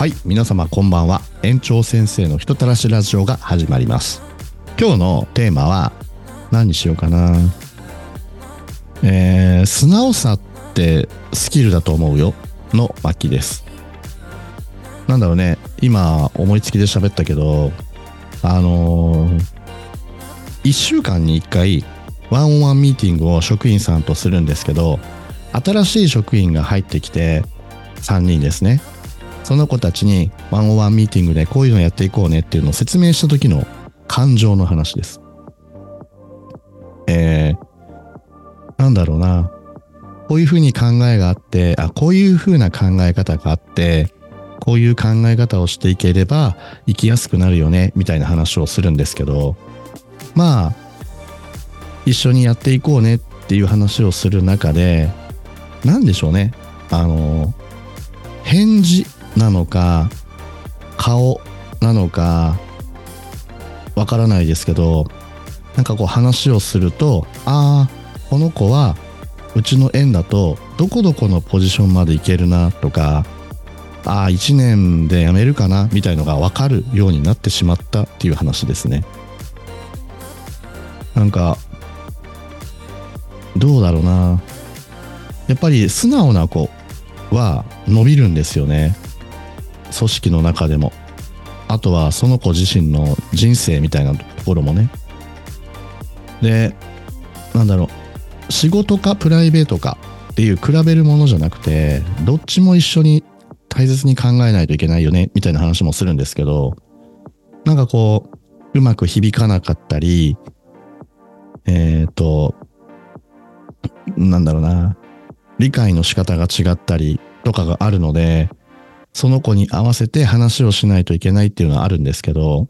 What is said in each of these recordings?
はい皆様こんばんは。園長先生の人たらしラジオが始まります。今日のテーマは何にしようかな。えー、素直さってスキルだと思うよ。の巻です。なんだろうね。今思いつきで喋ったけどあのー、1週間に1回ワンオンワンミーティングを職員さんとするんですけど新しい職員が入ってきて3人ですね。その子たちにワンオワンミーティングでこういうのやっていこうねっていうのを説明した時の感情の話です。えー、なんだろうな。こういうふうに考えがあって、あ、こういうふうな考え方があって、こういう考え方をしていければ生きやすくなるよね、みたいな話をするんですけど、まあ、一緒にやっていこうねっていう話をする中で、何でしょうね。あの、返事なのか顔なのかわからないですけどなんかこう話をするとああこの子はうちの園だとどこどこのポジションまでいけるなとかああ1年で辞めるかなみたいのが分かるようになってしまったっていう話ですね。なんかどうだろうな。やっぱり素直な子は伸びるんですよね。組織の中でも。あとはその子自身の人生みたいなところもね。でなんだろう。仕事かプライベートかっていう比べるものじゃなくてどっちも一緒に大切に考えないといけないよねみたいな話もするんですけどなんかこううまく響かなかったりえっ、ー、となんだろうな。理解の仕方が違ったりとかがあるのでその子に合わせて話をしないといけないっていうのはあるんですけど、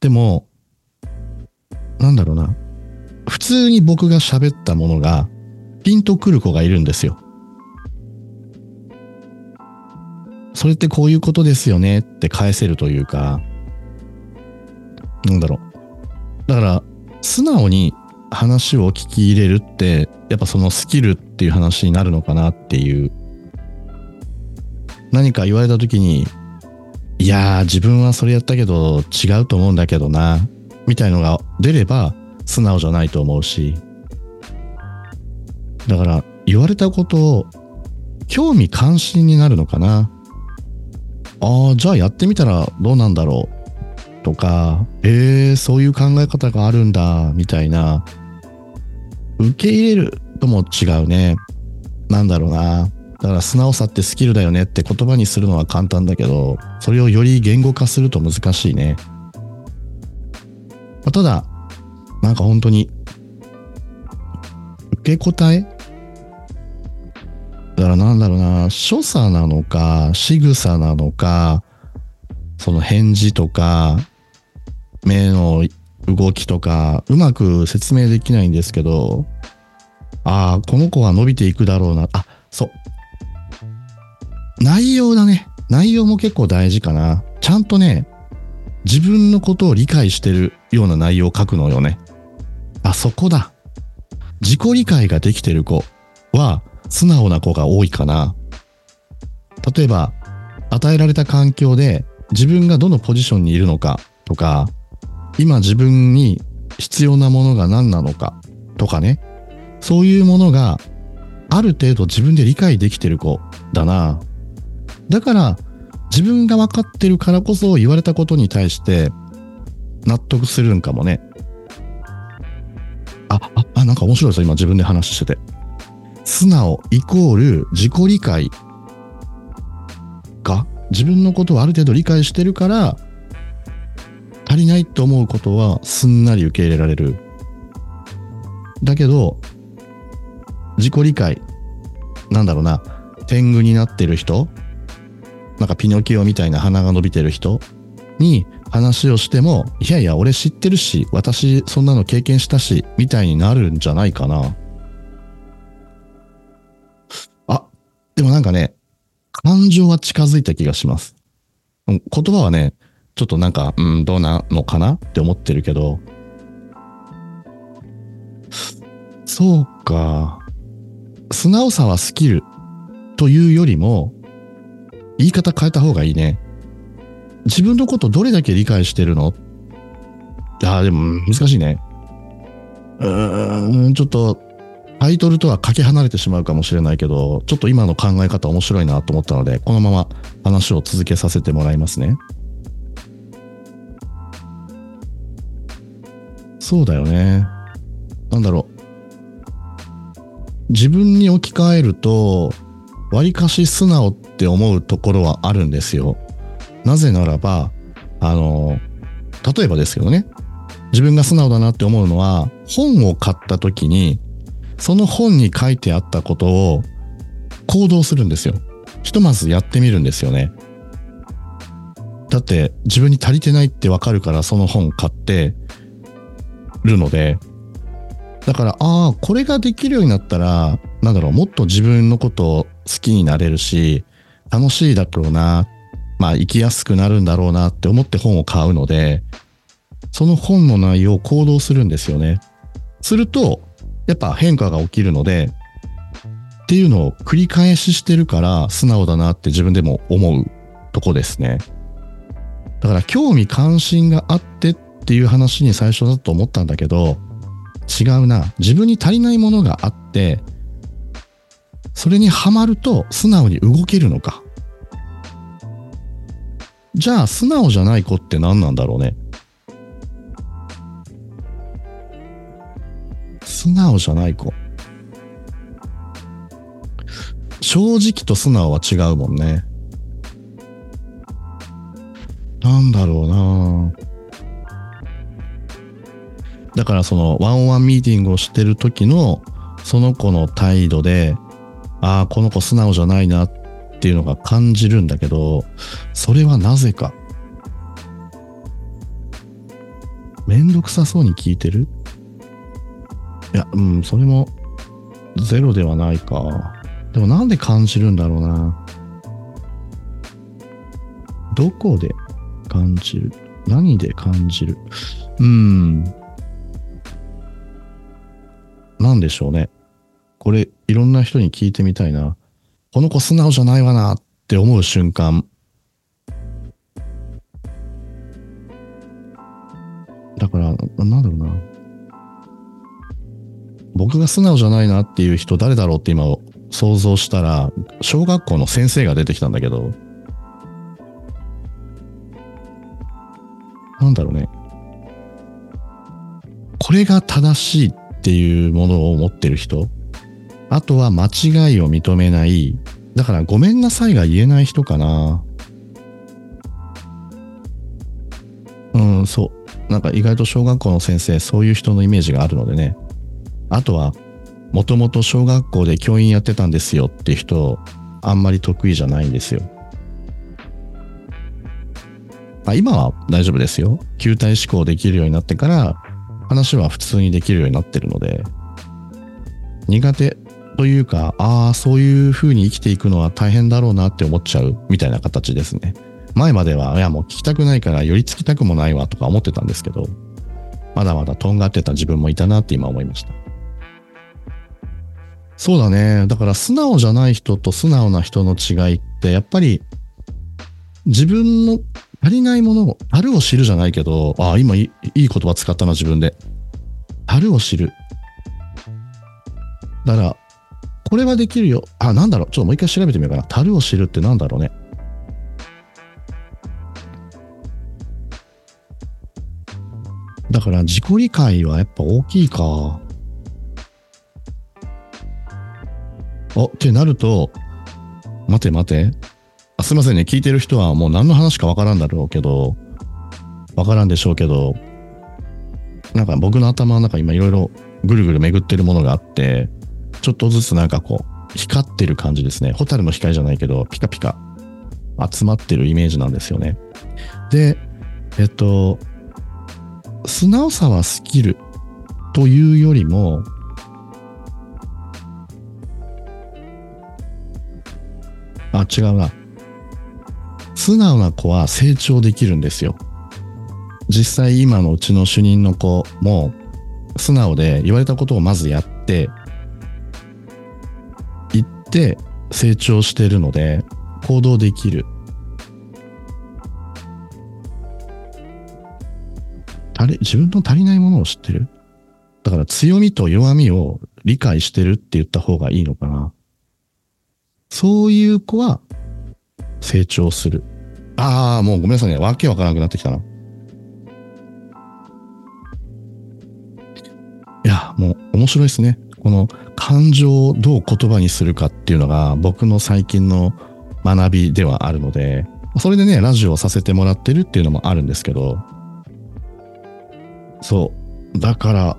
でも、なんだろうな。普通に僕が喋ったものがピンとくる子がいるんですよ。それってこういうことですよねって返せるというか、なんだろう。だから、素直に話を聞き入れるって、やっぱそのスキルっていう話になるのかなっていう何か言われた時に、いやー、自分はそれやったけど違うと思うんだけどな、みたいのが出れば素直じゃないと思うし。だから言われたことを興味関心になるのかな。ああ、じゃあやってみたらどうなんだろう。とか、えー、そういう考え方があるんだ、みたいな。受け入れるとも違うね。なんだろうな。だから素直さってスキルだよねって言葉にするのは簡単だけど、それをより言語化すると難しいね。まあ、ただ、なんか本当に、受け答え？だからなんだろうな、所作なのか、仕草なのか、その返事とか、目の動きとか、うまく説明できないんですけど、ああ、この子は伸びていくだろうな。あ、そう。内容だね。内容も結構大事かな。ちゃんとね、自分のことを理解してるような内容を書くのよね。あ、そこだ。自己理解ができてる子は素直な子が多いかな。例えば、与えられた環境で自分がどのポジションにいるのかとか、今自分に必要なものが何なのかとかね。そういうものがある程度自分で理解できてる子だな。だから自分が分かってるからこそ言われたことに対して納得するんかもね。あ、あ、あなんか面白いですよ、今自分で話してて。素直イコール自己理解が自分のことをある程度理解してるから足りないと思うことはすんなり受け入れられる。だけど自己理解なんだろうな天狗になってる人なんかピノキオみたいな鼻が伸びてる人に話をしても、いやいや、俺知ってるし、私そんなの経験したし、みたいになるんじゃないかな。あ、でもなんかね、感情は近づいた気がします。言葉はね、ちょっとなんか、うん、どうなのかなって思ってるけど、そうか。素直さはスキルというよりも、言い方変えた方がいいね。自分のことどれだけ理解してるの？ああ、でも難しいね。うーん、ちょっとタイトルとはかけ離れてしまうかもしれないけど、ちょっと今の考え方面白いなと思ったので、このまま話を続けさせてもらいますね。そうだよね。なんだろう。自分に置き換えると、わりかし素直って思うところはあるんですよ。なぜならば、あの、例えばですけどね、自分が素直だなって思うのは、本を買った時に、その本に書いてあったことを行動するんですよ。ひとまずやってみるんですよね。だって自分に足りてないってわかるからその本買ってるので、だから、ああ、これができるようになったら、なんだろう、もっと自分のことを好きになれるし、楽しいだろうな、まあ生きやすくなるんだろうなって思って本を買うので、その本の内容を行動するんですよね。すると、やっぱ変化が起きるので、っていうのを繰り返ししてるから素直だなって自分でも思うとこですね。だから興味関心があってっていう話に最初だと思ったんだけど、違うな。自分に足りないものがあって、それにはまると素直に動けるのか。じゃあ素直じゃない子って何なんだろうね。素直じゃない子。正直と素直は違うもんね。なんだろうなだからそのワンオンワンミーティングをしてる時のその子の態度で、ああ、この子素直じゃないなっていうのが感じるんだけど、それはなぜか。めんどくさそうに聞いてる？いや、うん、それもゼロではないか。でもなんで感じるんだろうな。どこで感じる？何で感じる？うん。なんでしょうね。これ、いろんな人に聞いてみたいな。この子素直じゃないわなって思う瞬間。だから、なんだろうな。僕が素直じゃないなっていう人誰だろうって今想像したら、小学校の先生が出てきたんだけど、なんだろうね。これが正しいっていうものを持ってる人。あとは間違いを認めない。だからごめんなさいが言えない人かな。うん、そう。なんか意外と小学校の先生、そういう人のイメージがあるのでね。あとは、もともと小学校で教員やってたんですよって人、あんまり得意じゃないんですよ。あ、今は大丈夫ですよ。球体思考できるようになってから、話は普通にできるようになってるので、苦手というか、ああ、そういう風に生きていくのは大変だろうなって思っちゃうみたいな形ですね。前までは、いやもう聞きたくないから寄りつきたくもないわとか思ってたんですけど、まだまだとんがってた自分もいたなって今思いました。そうだね。だから素直じゃない人と素直な人の違いって、やっぱり自分の足りないものを、足るを知るじゃないけど、ああ、今いい言葉使ったな、自分で。足るを知る。だから、これはできるよ。あ、なんだろう。ちょっともう一回調べてみようかな。足るを知るってなんだろうね。だから自己理解はやっぱ大きいか。おってなると、待て待て。あすいませんね。聞いてる人はもう何の話かわからんだろうけど、わからんでしょうけど、なんか僕の頭の中今いろいろぐるぐる巡ってるものがあって、ちょっとずつなんかこう、光ってる感じですね。ホタルの光じゃないけど、ピカピカ集まってるイメージなんですよね。で、えっと、素直さはスキルというよりも、あ、違うな。素直な子は成長できるんですよ。実際今のうちの主任の子も素直で言われたことをまずやって、言って成長しているので、行動できる。足り自分の足りないものを知ってる？だから強みと弱みを理解してるって言った方がいいのかな。そういう子は成長する。ああ、もうごめんなさいね。わけわからなくなってきたな。いや、もう面白いですね。この感情をどう言葉にするかっていうのが僕の最近の学びではあるので、それでね、ラジオをさせてもらってるっていうのもあるんですけど、そう。だから、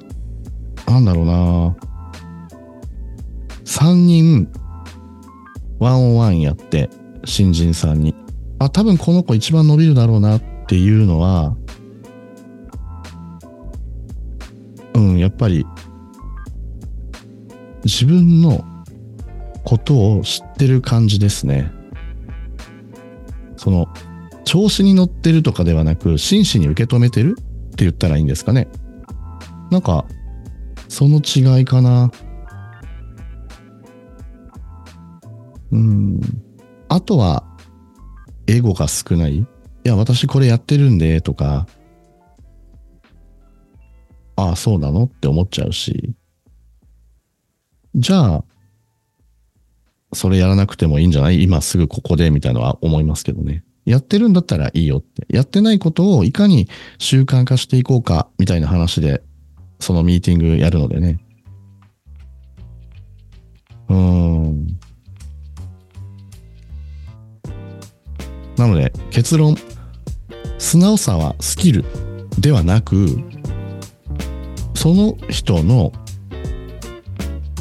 なんだろうな3人、ワンオンワンやって、新人さんに。あ、多分この子一番伸びるだろうなっていうのは、うん、やっぱり、自分のことを知ってる感じですね。その、調子に乗ってるとかではなく、真摯に受け止めてるって言ったらいいんですかね。なんか、その違いかな。うん。あとは、エゴが少ない。いや、私これやってるんで、とか、ああ、そうなの？って思っちゃうし。じゃあ、それやらなくてもいいんじゃない？今すぐここで、みたいなのは思いますけどね。やってるんだったらいいよって。やってないことをいかに習慣化していこうか、みたいな話で、そのミーティングやるのでね。うーん。なので、結論。素直さはスキルではなく、その人の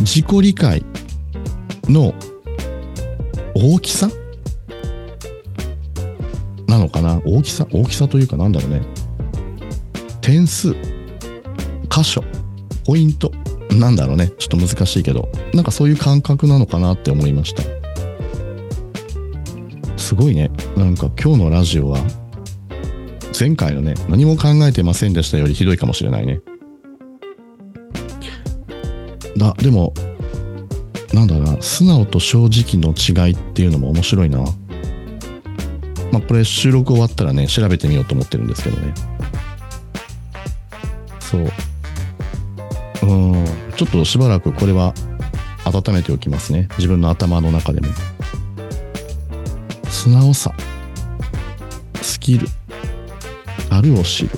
自己理解の大きさ？なのかな？大きさ？大きさというかなんだろうね。点数、箇所、ポイント、なんだろうね。ちょっと難しいけど、なんかそういう感覚なのかなって思いました。すごいね。なんか今日のラジオは、前回のね、何も考えてませんでしたよりひどいかもしれないね。だ、でも、なんだろうな、素直と正直の違いっていうのも面白いな。まあ、これ収録終わったらね、調べてみようと思ってるんですけどね。そう。うん、ちょっとしばらくこれは温めておきますね。自分の頭の中でも。素直さ、スキル、あるを知る、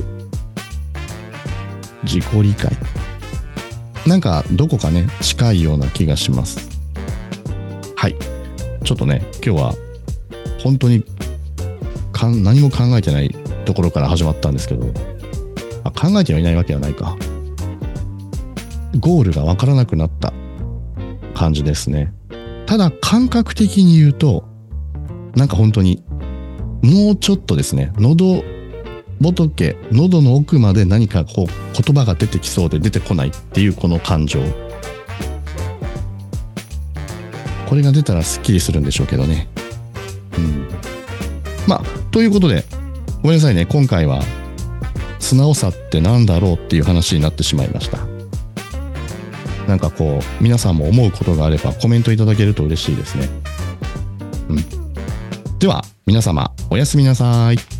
自己理解。なんかどこかね、近いような気がします。はい。ちょっとね、今日は本当にかん何も考えてないところから始まったんですけど、あ考えてはいないわけはないか。ゴールがわからなくなった感じですね。ただ感覚的に言うと、なんか本当に、もうちょっとですね、喉仏、喉の奥まで何かこう言葉が出てきそうで出てこないっていうこの感情。これが出たらスッキリするんでしょうけどね。うん。まあ、ということで、ごめんなさいね、今回は、素直さって何だろうっていう話になってしまいました。なんかこう、皆さんも思うことがあればコメントいただけると嬉しいですね。うん。では、皆様、おやすみなさい。